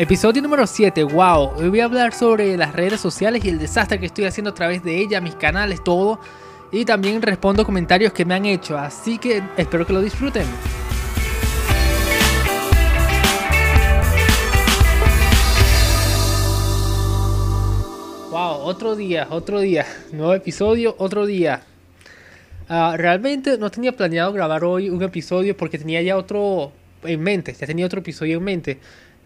Episodio número 7, wow. Hoy voy a hablar sobre las redes sociales y el desastre que estoy haciendo a través de ellas, mis canales, todo. Y también respondo comentarios que me han hecho, así que espero que lo disfruten. Wow, otro día, otro día. Nuevo episodio, otro día. Ah, realmente no tenía planeado grabar hoy un episodio porque tenía ya otro en mente, ya tenía otro episodio en mente.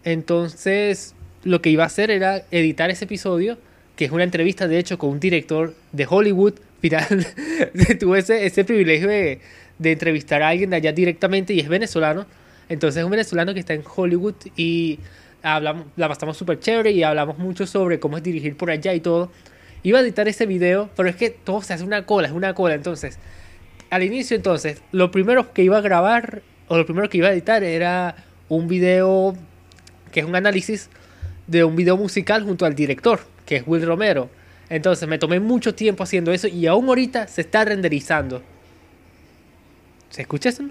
Entonces, lo que iba a hacer era editar ese episodio, que es una entrevista, de hecho, con un director de Hollywood. Final, tuve ese, ese privilegio de, de, entrevistar a alguien de allá directamente y es venezolano. Entonces, es un venezolano que está en Hollywood y hablamos, la pasamos súper chévere y hablamos mucho sobre cómo es dirigir por allá y todo. Iba a editar ese video, pero es que todo se hace una cola, es una cola. Entonces, al inicio, entonces, lo primero que iba a grabar o lo primero que iba a editar era un video que es un análisis de un video musical junto al director, que es Will Romero. Entonces me tomé mucho tiempo haciendo eso y aún ahorita se está renderizando. ¿Se escucha eso?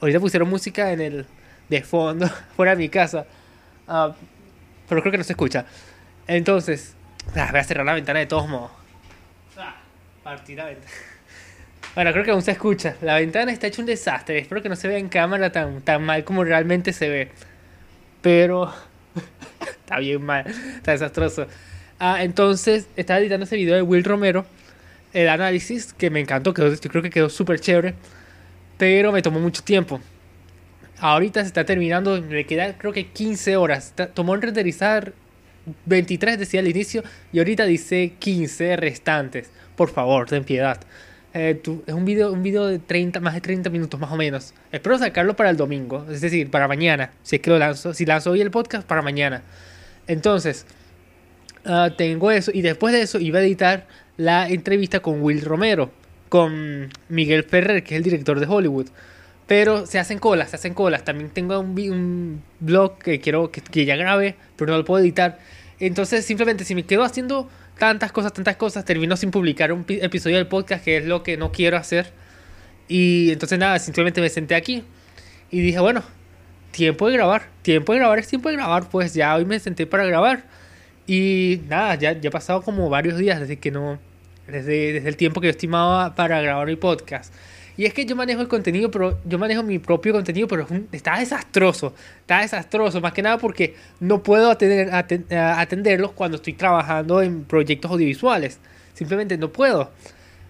Ahorita pusieron música en el de fondo, fuera de mi casa. Uh, pero creo que no se escucha. Entonces, ah, voy a cerrar la ventana de todos modos. Ah, partir la ventana. Bueno, creo que aún se escucha. La ventana está hecha un desastre. Espero que no se vea en cámara tan, tan mal como realmente se ve. Pero está bien mal, está desastroso. Ah, entonces, estaba editando ese video de Will Romero, el análisis, que me encantó, quedó, yo creo que quedó súper chévere, pero me tomó mucho tiempo. Ahorita se está terminando, me quedan creo que 15 horas. Tomó en renderizar 23, decía al inicio, y ahorita dice 15 restantes. Por favor, ten piedad. Eh, es un video, un video de 30, más de 30 minutos más o menos. Espero sacarlo para el domingo, es decir, para mañana. Si es que lo lanzo, si lanzo hoy el podcast, para mañana. Entonces, uh, tengo eso. Y después de eso iba a editar la entrevista con Will Romero, con Miguel Ferrer, que es el director de Hollywood. Pero se hacen colas, se hacen colas. También tengo un, un blog que quiero que, que ya grabe, pero no lo puedo editar. Entonces, simplemente si me quedo haciendo tantas cosas, tantas cosas, termino sin publicar un episodio del podcast, que es lo que no quiero hacer. Y entonces nada, simplemente me senté aquí y dije, bueno, tiempo de grabar, tiempo de grabar es tiempo de grabar, pues ya hoy me senté para grabar. Y nada, ya, ya ha pasado como varios días desde que no, desde, desde el tiempo que yo estimaba para grabar mi podcast. Y es que yo manejo el contenido, pero yo manejo mi propio contenido, pero está desastroso. Está desastroso, más que nada porque no puedo atender, atenderlos cuando estoy trabajando en proyectos audiovisuales. Simplemente no puedo.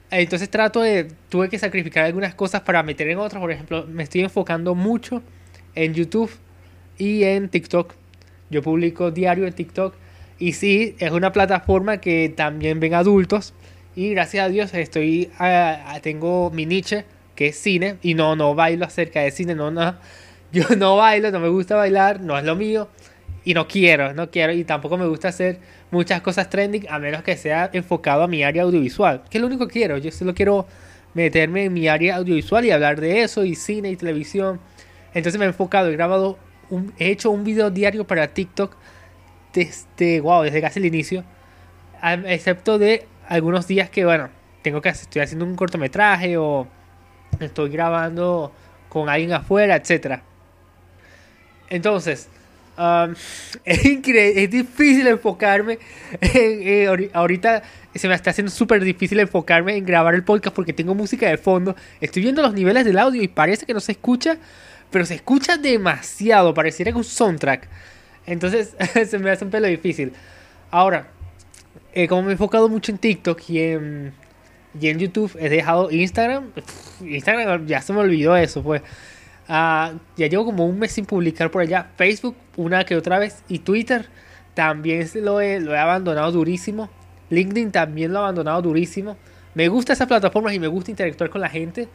Entonces trato de, tuve que sacrificar algunas cosas para meter en otras. Por ejemplo, me estoy enfocando mucho en YouTube y en TikTok. Yo publico diario en TikTok. Y sí, es una plataforma que también ven adultos. Y gracias a Dios estoy, tengo mi niche que es cine, y no, no bailo acerca de cine, no, no, yo no bailo, no me gusta bailar, no es lo mío, y no quiero, no quiero, y tampoco me gusta hacer muchas cosas trending, a menos que sea enfocado a mi área audiovisual, que es lo único que quiero, yo solo quiero meterme en mi área audiovisual y hablar de eso, y cine y televisión, entonces me he enfocado, he grabado, un, he hecho un video diario para TikTok desde, wow, desde casi el inicio, excepto de algunos días que, bueno, tengo que estoy haciendo un cortometraje o estoy grabando con alguien afuera, etc. Entonces, um, es, es difícil enfocarme. ahorita se me está haciendo súper difícil enfocarme en grabar el podcast porque tengo música de fondo. Estoy viendo los niveles del audio y parece que no se escucha, pero se escucha demasiado. Pareciera que un soundtrack. Entonces se me hace un pelo difícil. Ahora, eh, como me he enfocado mucho en TikTok y en y en YouTube he dejado Instagram. Instagram ya se me olvidó eso, pues. Uh, ya llevo como un mes sin publicar por allá. Facebook, una que otra vez. Y Twitter también lo he, lo he abandonado durísimo. LinkedIn también lo he abandonado durísimo. Me gusta esas plataformas y me gusta interactuar con la gente.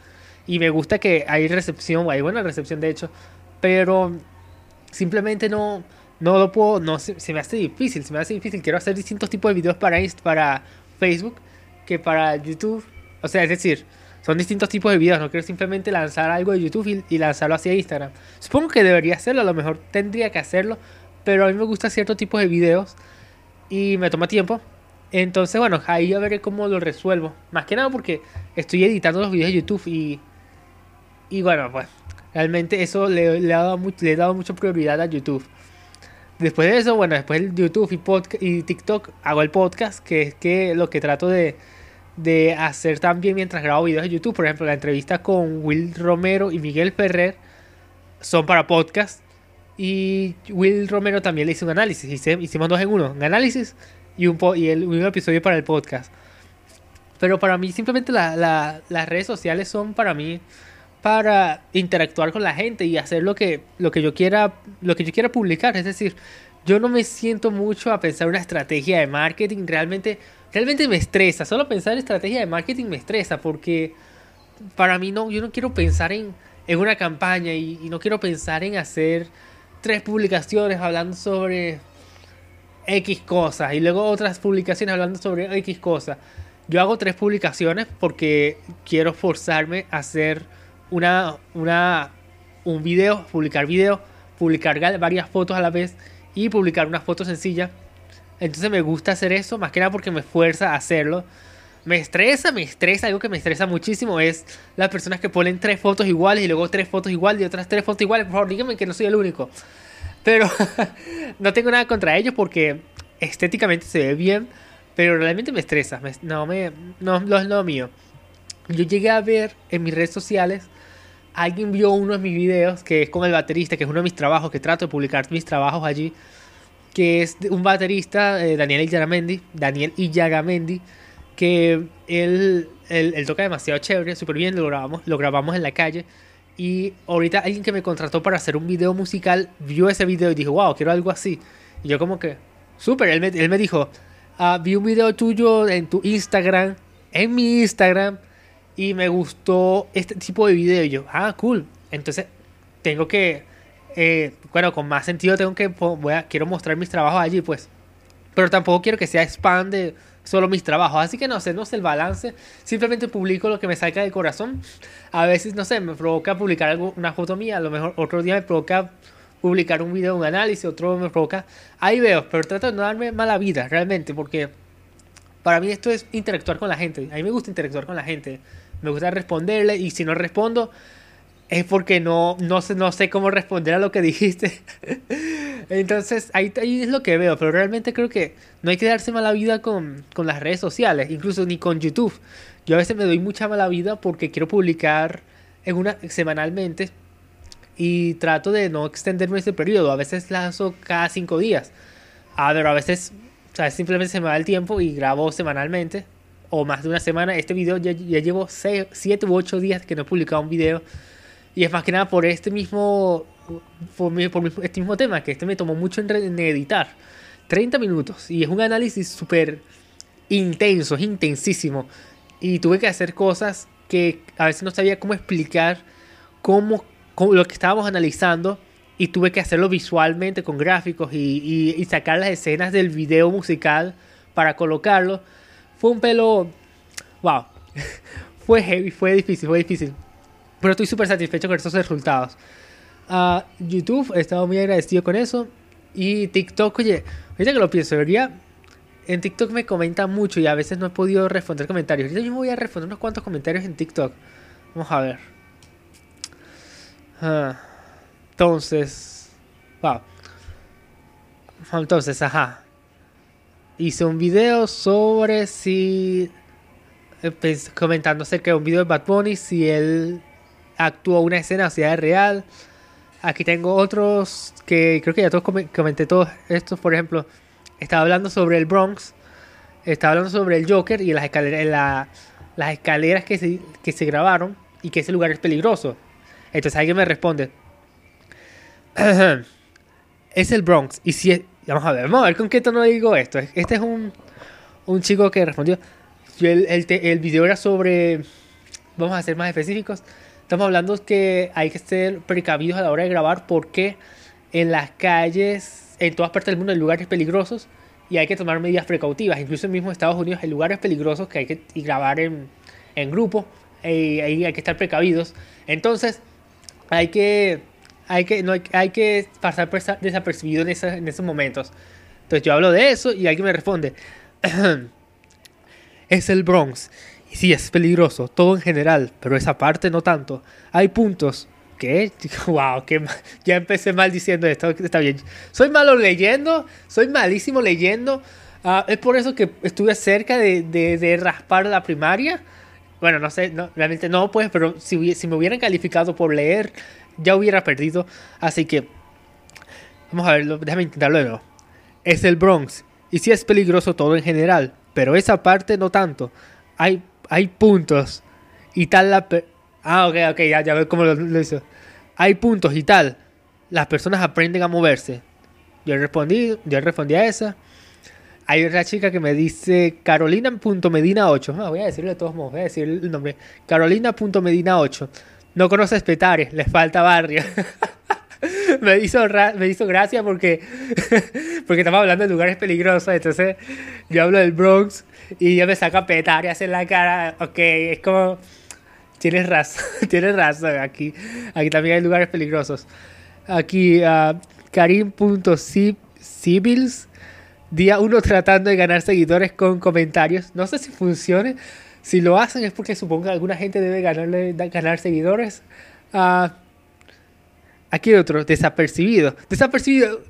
Y me gusta que hay recepción, hay buena recepción de hecho. Pero simplemente no, no lo puedo, no se, me hace difícil, se me hace difícil. Quiero hacer distintos tipos de videos para, para Facebook que para YouTube. O sea, es decir, son distintos tipos de videos. No quiero simplemente lanzar algo de YouTube y, lanzarlo hacia Instagram. Supongo que debería hacerlo, a lo mejor tendría que hacerlo. Pero a mí me gusta cierto tipo de videos y me toma tiempo. Entonces, bueno, ahí ya veré cómo lo resuelvo. Más que nada porque estoy editando los videos de YouTube y. Y bueno, pues Realmente eso le, le, ha dado le he dado mucha prioridad a YouTube. Después de eso, bueno, después de YouTube y, TikTok hago el podcast, que es que lo que trato de, de hacer también mientras grabo videos de YouTube. Por ejemplo, la entrevista con Will Romero y Miguel Ferrer son para podcast. Y Will Romero también le hizo un análisis. Hicimos dos en uno, un análisis y un, y el, un episodio para el podcast. Pero para mí simplemente las redes sociales son para mí para interactuar con la gente y hacer lo que, lo que yo quiera lo que yo quiera publicar. Es decir, yo no me siento mucho a pensar una estrategia de marketing. Realmente, realmente me estresa. Solo pensar en estrategia de marketing me estresa porque para mí no, yo no quiero pensar en, en una campaña y, y no quiero pensar en hacer tres publicaciones hablando sobre X cosas y luego otras publicaciones hablando sobre X cosas. Yo hago tres publicaciones porque quiero forzarme a hacer una, una, un video, publicar video, publicar varias fotos a la vez y publicar una foto sencilla. Entonces me gusta hacer eso, más que nada porque me fuerza a hacerlo. Me estresa, me estresa, algo que me estresa muchísimo es las personas que ponen tres fotos iguales y luego tres fotos iguales y otras tres fotos iguales. Por favor, díganme que no soy el único. Pero no tengo nada contra ellos porque estéticamente se ve bien, pero realmente me estresa. no, me, no, no es lo mío. Yo llegué a ver en mis redes sociales, alguien vio uno de mis videos, que es con el baterista, que es uno de mis trabajos, que trato de publicar mis trabajos allí, que es un baterista, eh, Daniel Illagamendi, Daniel Illagamendi, que él, él, toca demasiado chévere, súper bien, lo grabamos, lo grabamos en la calle. Y ahorita alguien que me contrató para hacer un video musical vio ese video y dijo, wow, quiero algo así. Y yo como que, súper, él me, él me dijo, ah, vi un video tuyo en tu Instagram, en mi Instagram, y me gustó este tipo de video. Y yo, ah, cool. Entonces, tengo que, eh, bueno, con más sentido tengo que, voy a, quiero mostrar mis trabajos allí, pues. Pero tampoco quiero que sea spam de solo mis trabajos. Así que no sé, no sé el balance. Simplemente publico lo que me salga del corazón. A veces, no sé, me provoca publicar algo, una foto mía. A lo mejor otro día me provoca publicar un video, un análisis, otro me provoca. Ahí veo, pero trato de no darme mala vida realmente, porque para mí esto es interactuar con la gente. A mí me gusta interactuar con la gente. Me gusta responderle y si no respondo es porque no, no, sé, no sé cómo responder a lo que dijiste. Entonces ahí, ahí, es lo que veo, pero realmente creo que no hay que darse mala vida con, con las redes sociales, incluso ni con YouTube. Yo a veces me doy mucha mala vida porque quiero publicar en una semanalmente y trato de no extenderme ese periodo. A veces lazo cada cinco días. A ver, a veces o simplemente se me va el tiempo y grabo semanalmente o más de una semana. Este video ya, ya llevo 7 u 8 días que no he publicado un video. Y es más que nada por este mismo, por, este mismo tema, que este me tomó mucho en, editar. 30 minutos. Y es un análisis súper intenso, es intensísimo. Y tuve que hacer cosas que a veces no sabía cómo explicar cómo lo que estábamos analizando y tuve que hacerlo visualmente con gráficos y, y, sacar las escenas del video musical para colocarlo. Fue un pelo... ¡Wow! fue heavy, fue difícil, fue difícil. Pero estoy súper satisfecho con estos resultados. Uh, YouTube, he estado muy agradecido con eso. Y TikTok, oye, ahorita que lo pienso, debería... En TikTok me comentan mucho y a veces no he podido responder comentarios. Yo mismo voy a responder unos cuantos comentarios en TikTok. Vamos a ver. Ah. Entonces, wow. Entonces, ajá. Hice un video sobre si. Eh, pues, comentando acerca de un video de Bad Bunny, si él actuó una escena o es real. Aquí tengo otros que creo que ya todos comenté todos estos. Por ejemplo, estaba hablando sobre el Bronx, estaba hablando sobre el Joker y las escaleras, las escaleras que se, que se grabaron y que ese lugar es peligroso. Entonces alguien me responde, es el Bronx. Y si vamos a ver, vamos a ver con qué tono digo esto. Este es un, un chico que respondió. El, el, el, video era sobre. Vamos a ser más específicos. Estamos hablando que hay que ser precavidos a la hora de grabar porque en las calles, en todas partes del mundo, hay lugares peligrosos y hay que tomar medidas precautivas. Incluso en mismo Estados Unidos hay lugares peligrosos que hay que grabar en, en grupo y ahí hay que estar precavidos. Entonces, hay que hay que, no hay, que pasar desapercibido en, en esos momentos. Entonces yo hablo de eso y alguien me responde, es el Bronx. Y sí, es peligroso, todo en general, pero esa parte no tanto. Hay puntos ¿Qué? Wow, que ya empecé mal diciendo esto. Está bien. Soy malo leyendo, soy malísimo leyendo. Ah, es por eso que estuve cerca de, de, raspar la primaria. Bueno, no sé, no, realmente no, pues, pero si, si me hubieran calificado por leer, ya hubiera perdido. Así que, vamos a ver, déjame intentarlo de. Es el Bronx. Y sí es peligroso todo en general, pero esa parte no tanto. Hay, hay puntos. Y tal la... Ah, ok, ok, ya, ya veo cómo lo, hizo hay puntos y tal, las personas aprenden a moverse. Yo respondí, yo respondí a esa. Hay otra chica que me dice Carolina.medina8. Ah, voy a decirle de todos modos, voy a decir el nombre. Carolina.medina8. No conoces Petare, les falta barrio. me, hizo me hizo gracia porque, porque estamos hablando de lugares peligrosos. Entonces yo hablo del Bronx y yo me saca Petare, hace la cara. Ok, es como Tienes razón, tienes razón. Aquí, aquí también hay lugares peligrosos. Aquí, uh, Karim.civils, día uno tratando de ganar seguidores con comentarios. No sé si funcione. Si lo hacen es porque supongo que alguna gente debe ganarle, ganar seguidores. Uh, aquí otro, desapercibido. Desapercibido.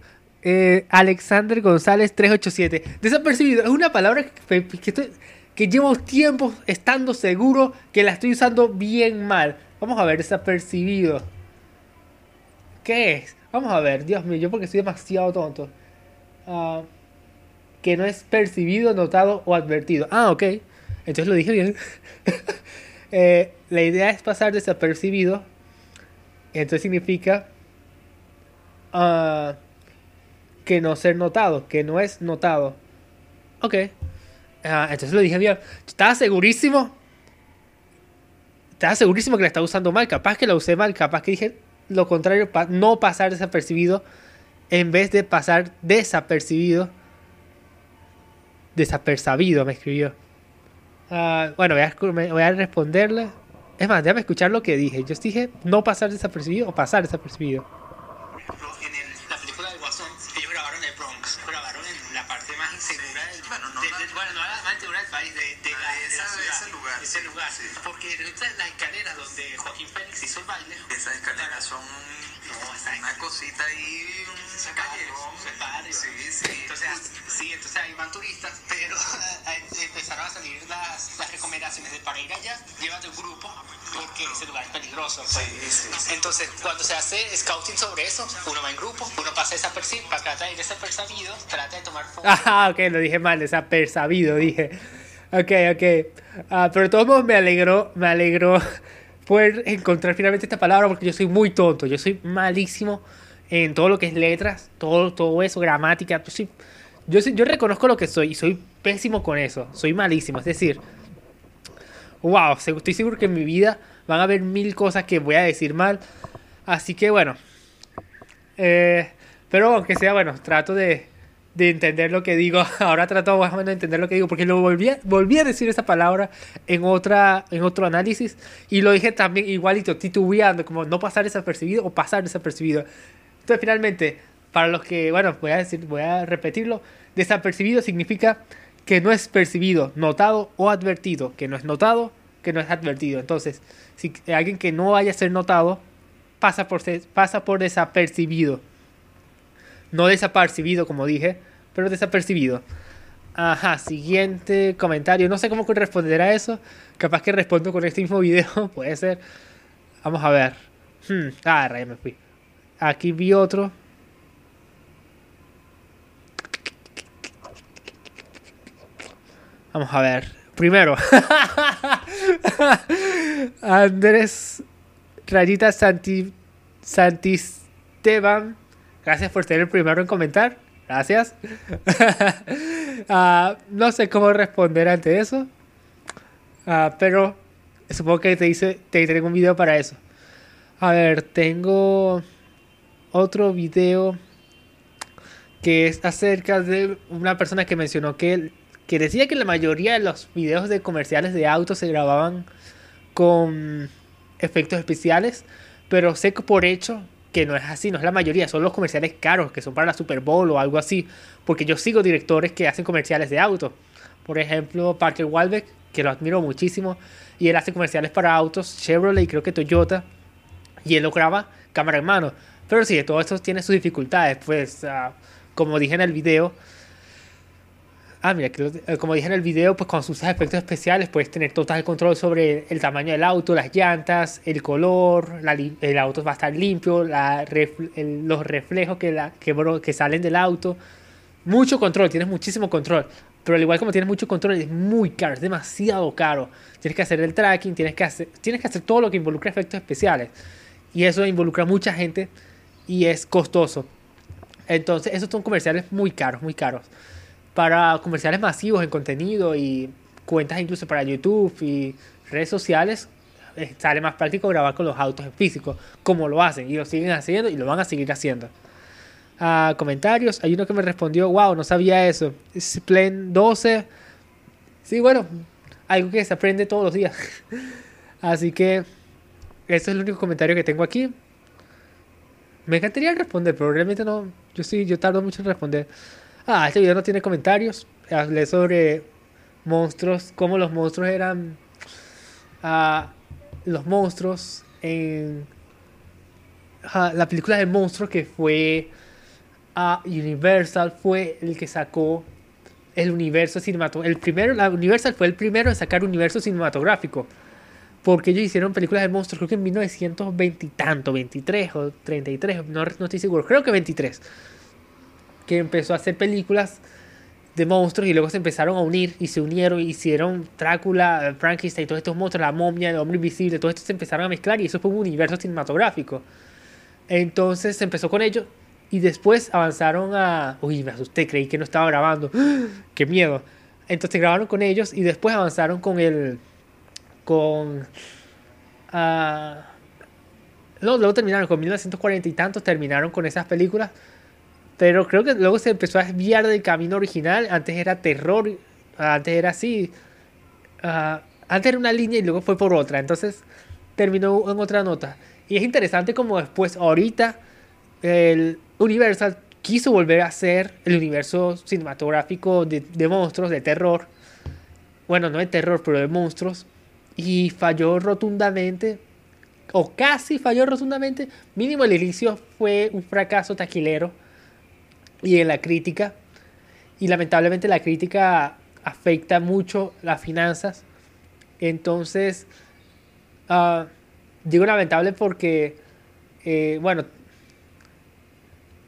Eh, Alexander González 387. Desapercibido. Es una palabra que, que estoy que llevo tiempo estando seguro que la estoy usando bien mal. Vamos a ver, desapercibido. ¿Qué es? Vamos a ver, Dios mío, yo porque soy demasiado tonto. Ah, que no es percibido, notado o advertido. Ah, ok. Entonces lo dije bien. Eh, la idea es pasar desapercibido. Entonces significa uh, que no ser notado, que no es notado. Ok. Ah, entonces lo dije bien. Estaba segurísimo. Estaba segurísimo que la estaba usando mal. Capaz que la usé mal. Capaz que dije lo contrario. para no pasar desapercibido. En vez de pasar desapercibido. Desapersabido me escribió. Ah, bueno, voy a, voy a responderle. Es más, déjame escuchar lo que dije. Yo dije no pasar desapercibido o pasar desapercibido. Ese lugar. Sí. Porque las escaleras donde Joaquín Félix hizo el baile. Esas escaleras son no, una cosita ahí, un callejón. Sí, sí. Entonces, sí, entonces ahí van turistas, pero empezaron a salir las, las recomendaciones de para ir allá, llévate un grupo, porque ese lugar es peligroso. Pues. Sí, sí, Entonces, cuando se hace scouting sobre eso, uno va en grupo, uno pasa desapercibido, para tratar de ir desapercibido, trata de tomar fotos. Ah, ok, lo dije mal, desapercibido, dije. Ok, ok. Uh, pero de todos modos me alegró, me alegró poder encontrar finalmente esta palabra porque yo soy muy tonto, yo soy malísimo en todo lo que es letras, todo, todo eso, gramática. Yo, soy, yo, yo reconozco lo que soy y soy pésimo con eso, soy malísimo. Es decir, wow, estoy seguro que en mi vida van a haber mil cosas que voy a decir mal. Así que bueno. Eh, pero aunque sea, bueno, trato de, de entender lo que digo. Ahora trato más o menos de entender lo que digo, porque lo volví a, volví a decir esa palabra en, otra, en otro análisis y lo dije también igualito, titubeando, como no pasar desapercibido o pasar desapercibido. Entonces, finalmente, para los que, bueno, voy a decir, voy a repetirlo, desapercibido significa que no es percibido, notado o advertido, que no es notado, que no es advertido. Entonces, si alguien que no vaya a ser notado, pasa por, pasa por desapercibido. No desapercibido, como dije, pero desapercibido. Ajá, siguiente comentario. No sé cómo responder a eso. Capaz que respondo con este mismo video. Puede ser. Vamos a ver. Hmm. Ah, ya me fui. Aquí vi otro. Vamos a ver. Primero. Andrés Rayita Santi, Santisteban Gracias por ser el primero en comentar. Gracias. Ah, no sé cómo responder ante eso. Ah, pero supongo que te hice, te traigo un video para eso. A ver, tengo otro video que es acerca de una persona que mencionó que, que decía que la mayoría de los videos de comerciales de autos se grababan con efectos especiales, pero sé que por hecho que no es así, no es la mayoría, son los comerciales caros, que son para la Super Bowl o algo así, porque yo sigo directores que hacen comerciales de autos. Por ejemplo, Parker Walbeck, que lo admiro muchísimo, y él hace comerciales para autos, Chevrolet y creo que Toyota, y él lo graba cámara en mano. Pero sí, todo esto tiene sus dificultades, pues ah, como dije en el video, Ah, mira, eh, como dije en el video, pues con sus efectos especiales puedes tener total control sobre el tamaño del auto, las llantas, el color, el auto va a estar limpio, los reflejos que, salen del auto. Mucho control, tienes muchísimo control. Pero al igual como tienes mucho control, es muy caro, es demasiado caro. Tienes que hacer el tracking, tienes que hacer, tienes que hacer todo lo que involucra efectos especiales. Y eso involucra a mucha gente y es costoso. Entonces, esos son comerciales muy caros, muy caros para comerciales masivos en contenido y cuentas incluso para YouTube y redes sociales, eh, sale más práctico grabar con los autos en físico, como lo hacen y lo siguen haciendo y lo van a seguir haciendo. Ah, comentarios, hay uno que me respondió, wow, no sabía eso. Splen 12. Sí, bueno, algo que se aprende todos los días. Así que ese es el único comentario que tengo aquí. Me encantaría responder, pero realmente no. Yo sí, yo tardo mucho en responder. Ah, este video no tiene comentarios. Hablé sobre monstruos, cómo los monstruos eran. Ah, los monstruos en. Ah, la película de monstruos que fue. a Universal fue el que sacó el universo cinematográfico. El primero, la Universal fue el primero en sacar universo cinematográfico. Porque ellos hicieron películas de monstruos, creo que en 1920 y tanto, 23 o 33, no, no estoy seguro, creo que 23 que empezó a hacer películas de monstruos y luego se empezaron a unir y se unieron y hicieron Drácula, Frankenstein, todos estos monstruos, la momia, el hombre invisible, todo esto se empezaron a mezclar y eso fue un universo cinematográfico. Entonces se empezó con ello y después avanzaron a... Uy, me asusté, creí que no estaba grabando. ¡Qué miedo! Entonces grabaron con ellos y después avanzaron con el... con... Uh, luego terminaron con 1940 y tantos, terminaron con esas películas pero creo que luego se empezó a desviar del camino original. Antes era terror, antes era así. Ah, antes era una línea y luego fue por otra. Entonces terminó en otra nota. Y es interesante como después, ahorita, el Universal quiso volver a ser el universo cinematográfico de, de monstruos, de terror. Bueno, no de terror, pero de monstruos. Y falló rotundamente. O casi falló rotundamente. Mínimo el inicio fue un fracaso taquilero y en la crítica. Y lamentablemente la crítica afecta mucho las finanzas. Entonces, uh, digo lamentable porque, eh, bueno,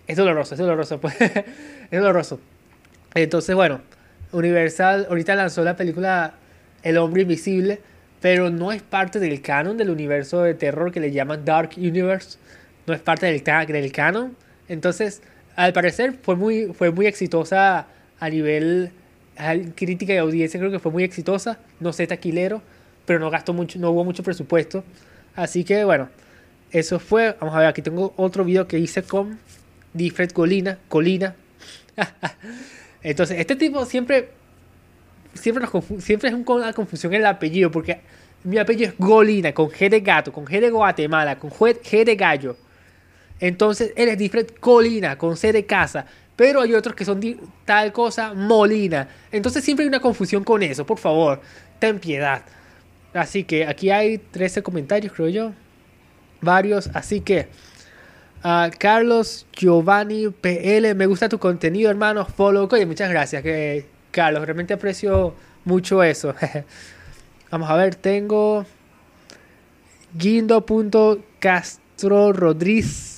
es doloroso, es doloroso, pues, es doloroso. Entonces, bueno, Universal ahorita lanzó la película El hombre invisible, pero no es parte del canon del universo de terror que le llaman Dark Universe, no es parte del, del canon. Entonces, al parecer fue muy, fue muy exitosa a nivel crítica y audiencia, creo que fue muy exitosa. No sé, taquilero, pero no gastó mucho, no hubo mucho presupuesto. Así que bueno, eso fue. Vamos a ver, aquí tengo otro video que hice con Diffred Colina. Colina. Entonces, este tipo siempre. Siempre, nos siempre es una confusión el apellido, porque mi apellido es Golina, con G de gato, con G de Guatemala, con G de gallo. Entonces él es diferente Colina, con C de casa. Pero hay otros que son tal cosa Molina. Entonces siempre hay una confusión con eso. Por favor, ten piedad. Así que aquí hay 13 comentarios, creo yo. Varios. Así que, uh, Carlos Giovanni PL, me gusta tu contenido, hermano. Follow. Oye, muchas gracias, que, Carlos. Realmente aprecio mucho eso. Vamos a ver, tengo Guindo.castro Rodríguez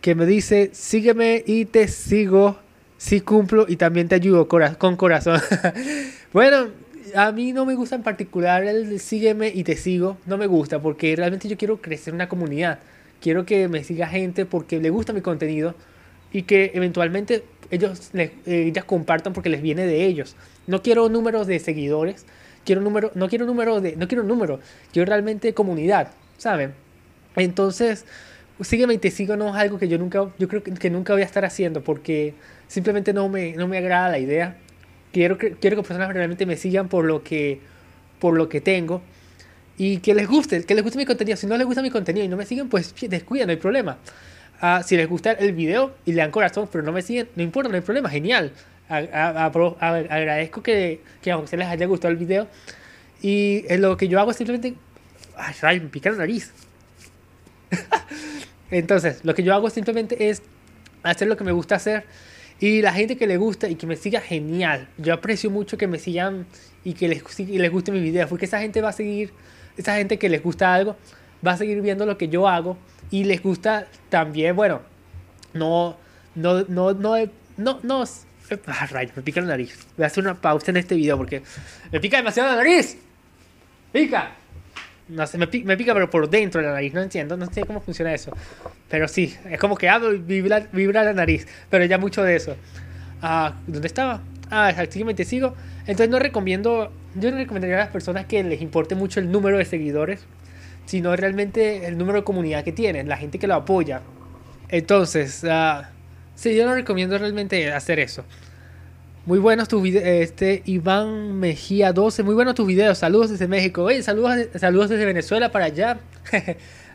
que me dice, sígueme y te sigo si cumplo y también te ayudo con corazón. bueno, a mí no me gusta en particular el sígueme y te sigo, no me gusta porque realmente yo quiero crecer una comunidad. Quiero que me siga gente porque le gusta mi contenido y que eventualmente ellos les, ellas compartan porque les viene de ellos. No quiero números de seguidores, quiero número, no quiero número de, no quiero número, quiero realmente comunidad, ¿saben? Entonces, y te sigo no es algo que yo nunca, yo creo que, nunca voy a estar haciendo porque simplemente no me, no me agrada la idea. Quiero que, quiero que personas realmente me sigan por lo que, por lo que tengo y que les guste, que les guste mi contenido. Si no les gusta mi contenido y no me siguen, pues descuida, no hay problema. Ah, si les gusta el video y le dan corazón, pero no me siguen, no importa, no hay problema, genial. agradezco que, que a ustedes les haya gustado el video. Y lo que yo hago es simplemente. Ay, me pica la nariz. Entonces, lo que yo hago simplemente es hacer lo que me gusta hacer. Y la gente que le gusta y que me siga, genial. Yo aprecio mucho que me sigan y que les, y les guste mi video. Porque esa gente va a seguir, esa gente que les gusta algo, va a seguir viendo lo que yo hago. Y les gusta también, bueno, no, no, no, no, no, no, ah, rayos, me pica la nariz. Voy a hacer una pausa en este video porque me pica demasiado la nariz. Pica. No sé, me pica, pero por dentro de la nariz, no entiendo, no sé cómo funciona eso. Pero sí, es como que hablo y vibra la nariz, pero ya mucho de eso. Ah, ¿Dónde estaba? Ah, exactamente, sigo. Entonces no recomiendo, yo no recomendaría a las personas que les importe mucho el número de seguidores, sino realmente el número de comunidad que tienen, la gente que lo apoya. Entonces, uh, sí, yo no recomiendo realmente hacer eso. Muy buenos tus videos, este Iván Mejía 12, muy buenos tus videos, saludos desde México, oye, saludos, saludos desde Venezuela para allá.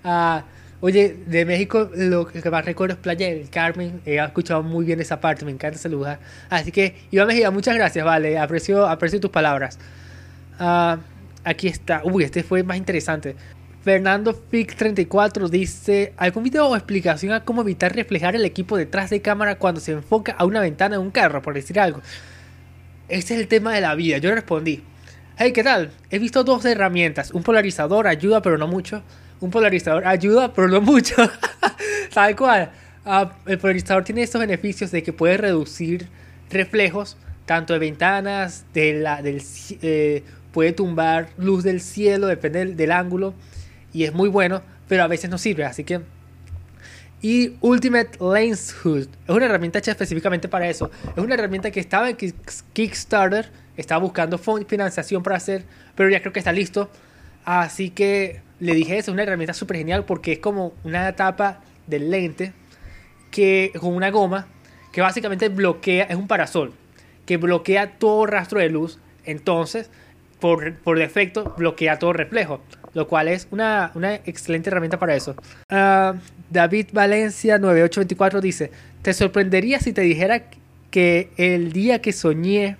uh, oye, de México lo que más recuerdo es Playa del Carmen, he escuchado muy bien esa parte, me encanta saludar. Así que, Iván Mejía, muchas gracias, vale, aprecio, aprecio tus palabras. Uh, aquí está, uy, este fue más interesante. Fernando Fix 34 dice, ¿algún video o explicación a cómo evitar reflejar el equipo detrás de cámara cuando se enfoca a una ventana de un carro, por decir algo? Ese es el tema de la vida. Yo respondí, hey, ¿qué tal? He visto dos herramientas. Un polarizador ayuda, pero no mucho. Un polarizador ayuda, pero no mucho. ¿Sabe cuál? Uh, el polarizador tiene estos beneficios de que puede reducir reflejos, tanto de ventanas, de la, del, eh, puede tumbar luz del cielo, depende del ángulo y es muy bueno, pero a veces no sirve, así que... Y Ultimate Lens Hood es una herramienta hecha específicamente para eso. Es una herramienta que estaba en Kickstarter, estaba buscando financiación para hacer, pero ya creo que está listo. Así que le dije eso, es una herramienta súper genial porque es como una tapa del lente que con una goma que básicamente bloquea, es un parasol, que bloquea todo rastro de luz. Entonces, por, por defecto, bloquea todo reflejo lo cual es una, una excelente herramienta para eso. Uh, David Valencia 9824 dice, ¿te sorprendería si te dijera que el día que soñé...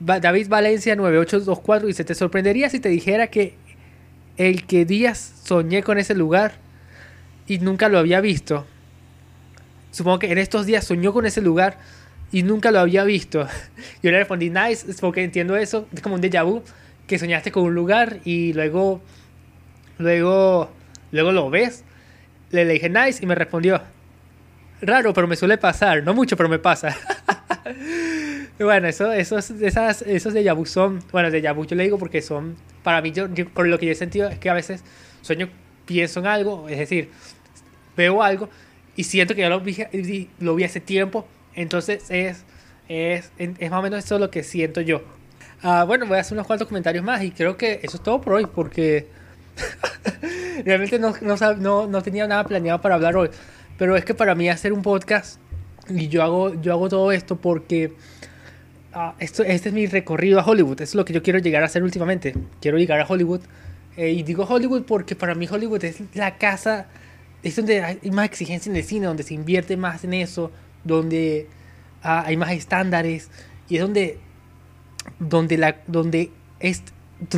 David Valencia 9824 dice, ¿te sorprendería si te dijera que el que días soñé con ese lugar y nunca lo había visto? Supongo que en estos días soñó con ese lugar y nunca lo había visto. Yo le respondí, nice, porque entiendo eso, es como un déjà vu que soñaste con un lugar y luego, luego, luego lo ves. Le, le dije nice y me respondió, raro, pero me suele pasar, no mucho, pero me pasa. bueno, eso, esos, esas, esos de Yabu son, bueno, de Yabu yo le digo porque son, para mí, yo, por lo que yo he sentido es que a veces sueño, pienso en algo, es decir, veo algo y siento que ya lo vi, lo vi hace tiempo, entonces es, es, es más o menos eso lo que siento yo. Ah, bueno, voy a hacer unos cuantos comentarios más y creo que eso es todo por hoy porque realmente no, no, no, tenía nada planeado para hablar hoy. Pero es que para mí hacer un podcast y yo hago, yo hago todo esto porque uh, esto, este es mi recorrido a Hollywood. Es lo que yo quiero llegar a hacer últimamente. Quiero llegar a Hollywood. Eh, y digo Hollywood porque para mí Hollywood es la casa, es donde hay más exigencia en el cine, donde se invierte más en eso, donde uh, hay más estándares y es donde donde, la, donde, es,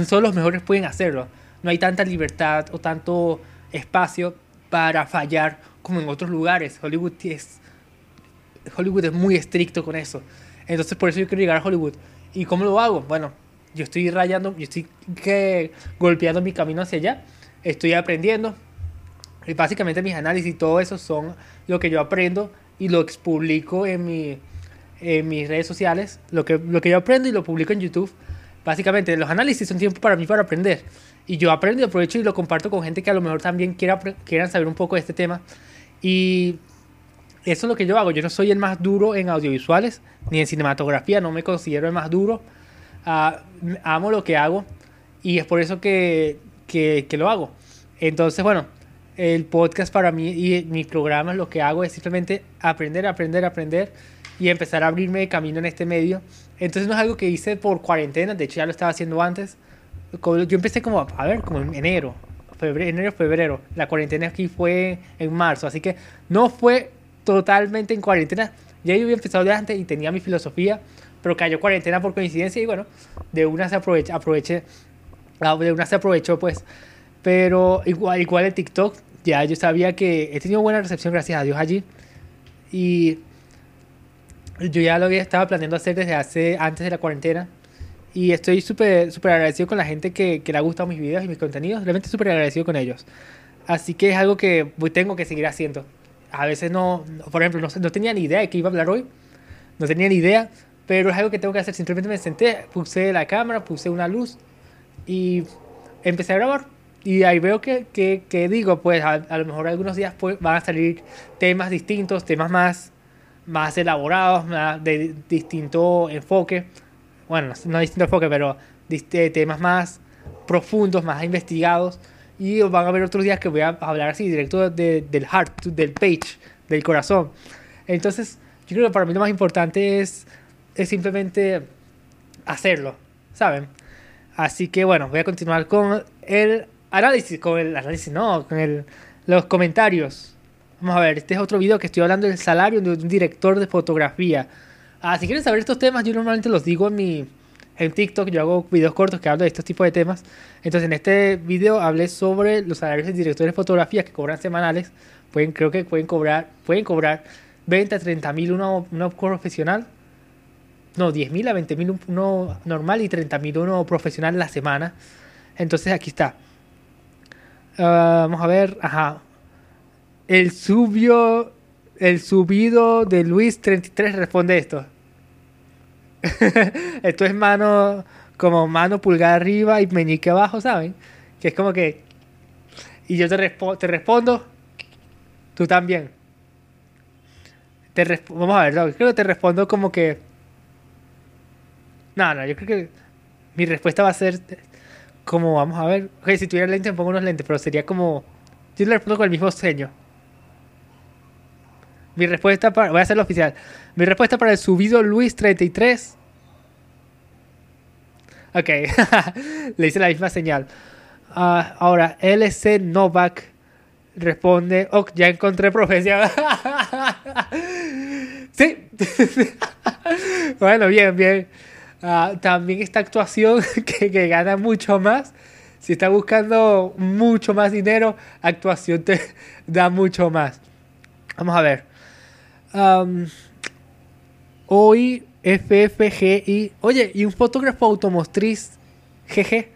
solo los mejores pueden hacerlo. No hay tanta libertad o tanto espacio para fallar como en otros lugares. Hollywood es, Hollywood es muy estricto con eso. Entonces por eso yo quiero llegar a Hollywood. ¿Y cómo lo hago? Bueno, yo estoy rayando, yo estoy que, golpeando mi camino hacia allá. Estoy aprendiendo. Y básicamente mis análisis y todo eso son lo que yo aprendo y lo expublico en mi, en mis redes sociales, lo que, lo que yo aprendo y lo publico en YouTube. Básicamente, los análisis son tiempo para mí para aprender. Y yo aprendo y aprovecho y lo comparto con gente que a lo mejor también quiera, quieran saber un poco de este tema. Y eso es lo que yo hago. Yo no soy el más duro en audiovisuales ni en cinematografía, no me considero el más duro. Uh, amo lo que hago y es por eso que, que, que, lo hago. Entonces, bueno, el podcast para mí y mi programa lo que hago es simplemente aprender, aprender, aprender y empezar a abrirme camino en este medio. Entonces no es algo que hice por cuarentena, de hecho ya lo estaba haciendo antes. Yo empecé como, a ver, como en enero, febrero, enero, febrero. La cuarentena aquí fue en marzo, así que no fue totalmente en cuarentena. Ya yo había empezado de antes y tenía mi filosofía, pero cayó cuarentena por coincidencia y bueno, de una se aproveché, ah, de una se aprovechó pues Pero igual, igual en TikTok, ya yo sabía que he tenido buena recepción, gracias a Dios, allí. Y yo ya lo había estado planeando hacer desde hace antes de la cuarentena. Y estoy súper súper agradecido con la gente que, que le ha gustado mis videos y mis contenidos. Realmente súper agradecido con ellos. Así que es algo que tengo que seguir haciendo. A veces no, por ejemplo, no, no tenía ni idea de qué iba a hablar hoy. No tenía ni idea, pero es algo que tengo que hacer. Simplemente me senté, puse la cámara, puse una luz y empecé a grabar. Y ahí veo que, que, que digo, pues a, a lo mejor algunos días pues, van a salir temas distintos, temas más, más elaborados, de distinto enfoque. Bueno, no distinto enfoque, pero eh, temas más profundos, más investigados. Y van a haber otros días que voy a hablar así, directo de- del heart, del page, del corazón. Entonces, yo creo que para mí lo más importante es, es simplemente hacerlo, ¿saben? Así que bueno, voy a continuar con el análisis, con el análisis, no, con el, los comentarios. Vamos a ver, este es otro video que estoy hablando del salario de un director de fotografía. Ah, si quieren saber estos temas, yo normalmente los digo en mi en TikTok, yo hago videos cortos que hablo de estos tipos de temas. Entonces, en este video hablé sobre los salarios de directores de fotografía que cobran semanales. Pueden, creo que pueden cobrar, pueden cobrar 20 a 30 mil uno, uno profesional. No, 10 mil a 20 mil uno normal y 30 mil uno profesional la semana. Entonces, aquí está. Ah, vamos a ver, ajá. El subió, el subido de Luis 33 responde esto. esto es mano, como mano pulgar arriba y meñique abajo, ¿saben? Que es como que... Y yo te, respo- te respondo, tú también. Te Vamos a ver, creo que te respondo como que... No, no, yo creo que mi respuesta va a ser como, vamos a ver, ok, si tuviera lentes me pongo unos lentes, pero sería como... Yo le respondo con el mismo seño. Mi respuesta para... Voy a hacerlo oficial. Mi respuesta para el subido Luis 33. Ok. Le hice la misma señal. Ah, ahora, LC Novak responde... Oh, ya encontré profesión. sí. bueno, bien, bien. Ah, también esta actuación que, que gana mucho más. Si está buscando mucho más dinero, actuación te da mucho más. Vamos a ver. Am, hoy FFGI. Oye, y un fotógrafo automotriz GG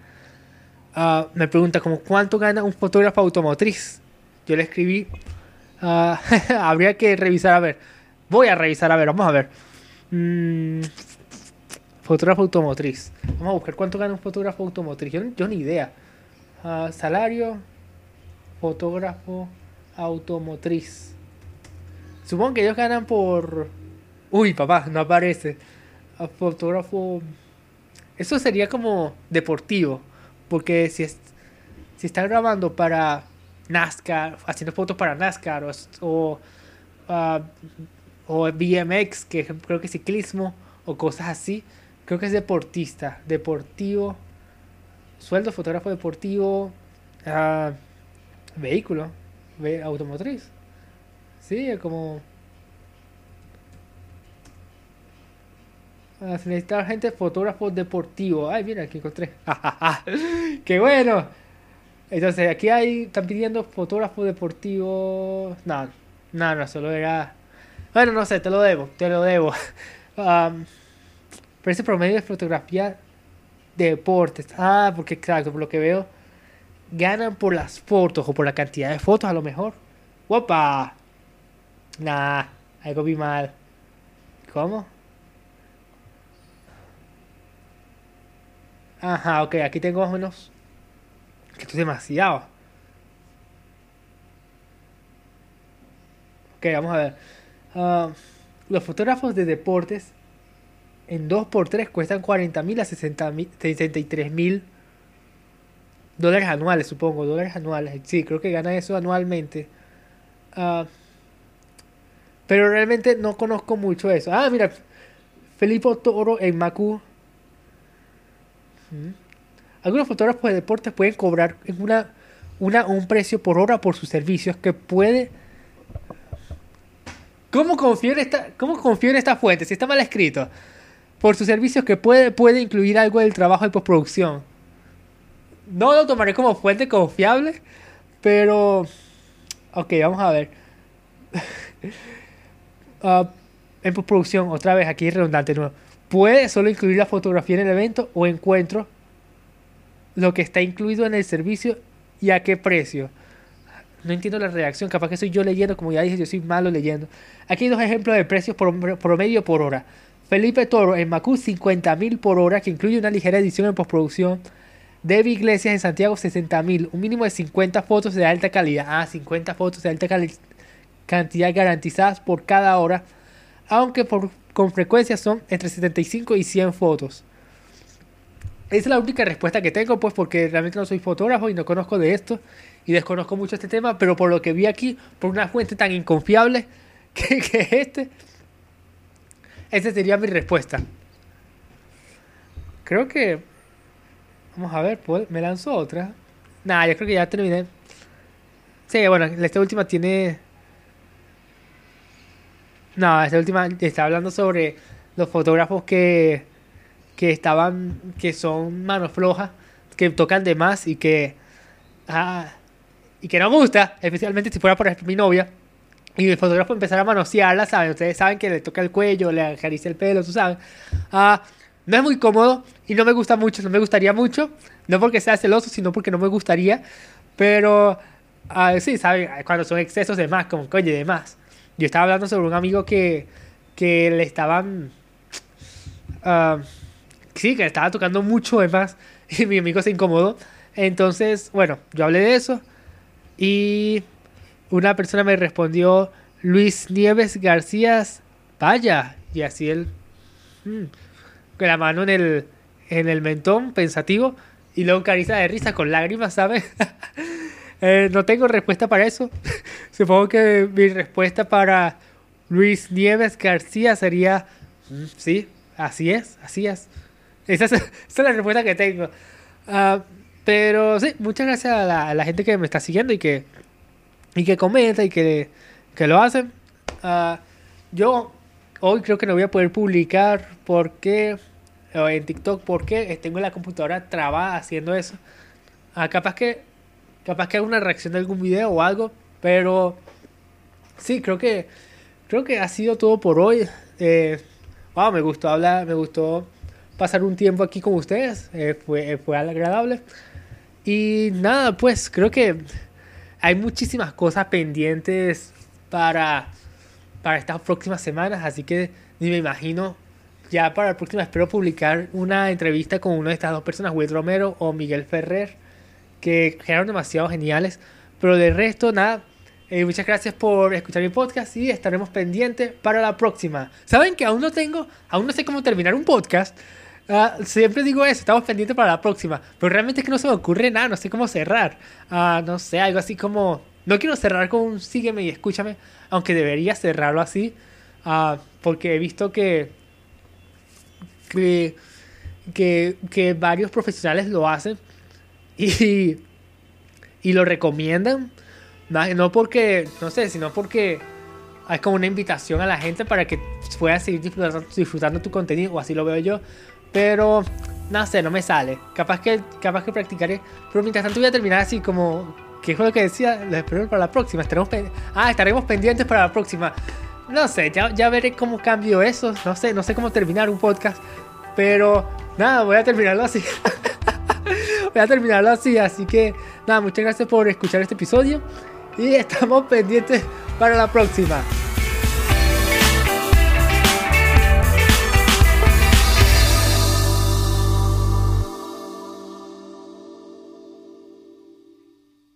ah, me pregunta como cuánto gana un fotógrafo automotriz. Yo le escribí. ah, habría que revisar a ver. Voy a revisar a ver, vamos a ver. Mm, fotógrafo automotriz. Vamos a buscar cuánto gana un fotógrafo automotriz. Yo, yo ni idea. Ah, salario. Fotógrafo automotriz. Supongo que ellos ganan por. Uy, papá, no aparece. Fotógrafo. Eso sería como deportivo. Porque si, es, si está grabando para NASCAR, haciendo fotos para NASCAR o, o, ah, o BMX, que creo que es ciclismo, o cosas así, creo que es deportista. Deportivo. Sueldo, fotógrafo deportivo. ah, vehículo. ve- automotriz. Sí, como. Ah, se necesita gente fotógrafo deportivo. Ay, mira, aquí encontré. ¡Qué bueno! Entonces, aquí hay. Están pidiendo fotógrafo deportivo. No, no, no, solo era. Bueno, no sé, te lo debo, te lo debo. Am, pero ese promedio de fotografía de deportes. Ah, porque exacto, por lo que veo, ganan por las fotos o por la cantidad de fotos a lo mejor. ¡Opa! Nah, algo vi mal. ¿Cómo? Ajá, ok, aquí tengo más esto es demasiado. Ok, vamos a ver. Ah, los fotógrafos de deportes en 2x3 cuestan 40 mil a 60 mil, 63 mil dólares anuales, supongo, dólares anuales. Sí, creo que gana eso anualmente. Ah, pero realmente no conozco mucho eso. Ah, mira, Felipe Toro en Macu. Mm. Algunos fotógrafos de deportes pueden cobrar una, una, un precio por hora por sus servicios que puede... ¿Cómo confío en esta, cómo confío en esta fuente? Si está mal escrito. Por sus servicios que puede, puede incluir algo del trabajo de postproducción. no lo tomaré como fuente confiable, pero... Ok, vamos a ver. En postproducción, otra vez aquí redundante nuevo. Puede solo incluir la fotografía en el evento o encuentro lo que está incluido en el servicio y a qué precio. No entiendo la reacción, capaz que soy yo leyendo, como ya dije, yo soy malo leyendo. Aquí hay dos ejemplos de precios promedio por hora. Felipe Toro en Macú 50.000 por hora, que incluye una ligera edición en postproducción. Debbie Iglesias en Santiago 60.000, un mínimo de 50 fotos de alta calidad. Ah, 50 fotos de alta cantidad garantizadas por cada hora, aunque con frecuencia son entre 75 y 100 fotos. Esa es la única respuesta que tengo, pues porque realmente no soy fotógrafo y no conozco de esto y desconozco mucho este tema, pero por lo que vi aquí, por una fuente tan inconfiable que, que este, esa sería mi respuesta. Creo que... Vamos a ver, pues, me lanzó otra. Nah, yo creo que ya terminé. Sí, bueno, esta última tiene... No, esta última está hablando sobre los fotógrafos que que estaban, que son manos flojas, que tocan de más y que, ah, y que no gusta, especialmente si fuera por ejemplo mi novia. Y el fotógrafo empezara a manosearla, ¿saben? Ustedes saben que le toca el cuello, le acaricia el pelo, tú sabes. Ah, no es muy cómodo y no me gusta mucho, no me gustaría mucho. No porque sea celoso, sino porque no me gustaría. Pero, ah, sí, ¿saben? Cuando son excesos de más, como coño, de más. Yo estaba hablando sobre un amigo que, que le estaban sí, que estaba tocando mucho más y mi amigo se incomodó. Entonces, bueno, yo hablé de eso y una persona me respondió, Luis Nieves García, vaya, y así él, mm, con la mano en el, en el mentón, pensativo, y luego cariza de risa con lágrimas, ¿sabes? Eh, no tengo respuesta para eso. Supongo que mi respuesta para Luis Nieves García sería, sí, así es, así es. Esa es, la respuesta que tengo. Ah, pero sí, muchas gracias a la, gente que me está siguiendo y que, y que comenta y que, que lo hacen. Ah, yo hoy creo que no voy a poder publicar porque en TikTok porque tengo la computadora trabada haciendo eso. Ah, capaz que capaz que haga una reacción de algún video o algo, pero sí, creo que creo que ha sido todo por hoy. Eh, me gustó hablar, me gustó pasar un tiempo aquí con ustedes. Eh, fue, fue agradable. Y nada, pues creo que hay muchísimas cosas pendientes para, para estas próximas semanas. Así que ni me imagino. Ya para la próxima espero publicar una entrevista con una de estas dos personas, Will Romero o Miguel Ferrer, que quedaron demasiado geniales. Pero de resto, nada. Eh, muchas gracias por escuchar mi podcast y estaremos pendientes para la próxima. Saben que aún no tengo, aún no sé cómo terminar un podcast. Ah, siempre digo eso, estamos pendientes para la próxima. Pero realmente es que no se me ocurre nada, no sé cómo cerrar. Uh, no sé, algo así como. No quiero cerrar con sígueme y escúchame, aunque debería cerrarlo así. Uh, porque he visto que, que, que, varios profesionales lo hacen y, y lo recomiendan. No porque, no sé, sino porque es como una invitación a la gente para que pueda seguir disfrutando, disfrutando tu contenido, o así lo veo yo. Pero no sé, no me sale. Capaz que, capaz que practicaré. Pero mientras tanto voy a terminar así como. ¿Qué fue lo que decía? Lo espero para la próxima. Estaremos ah, estaremos pendientes para la próxima. No sé, ya, ya veré cómo cambio eso. No sé, no sé cómo terminar un podcast. Pero nada, voy a terminarlo así. voy a terminarlo así. Así que nada, muchas gracias por escuchar este episodio. Y estamos pendientes para la próxima.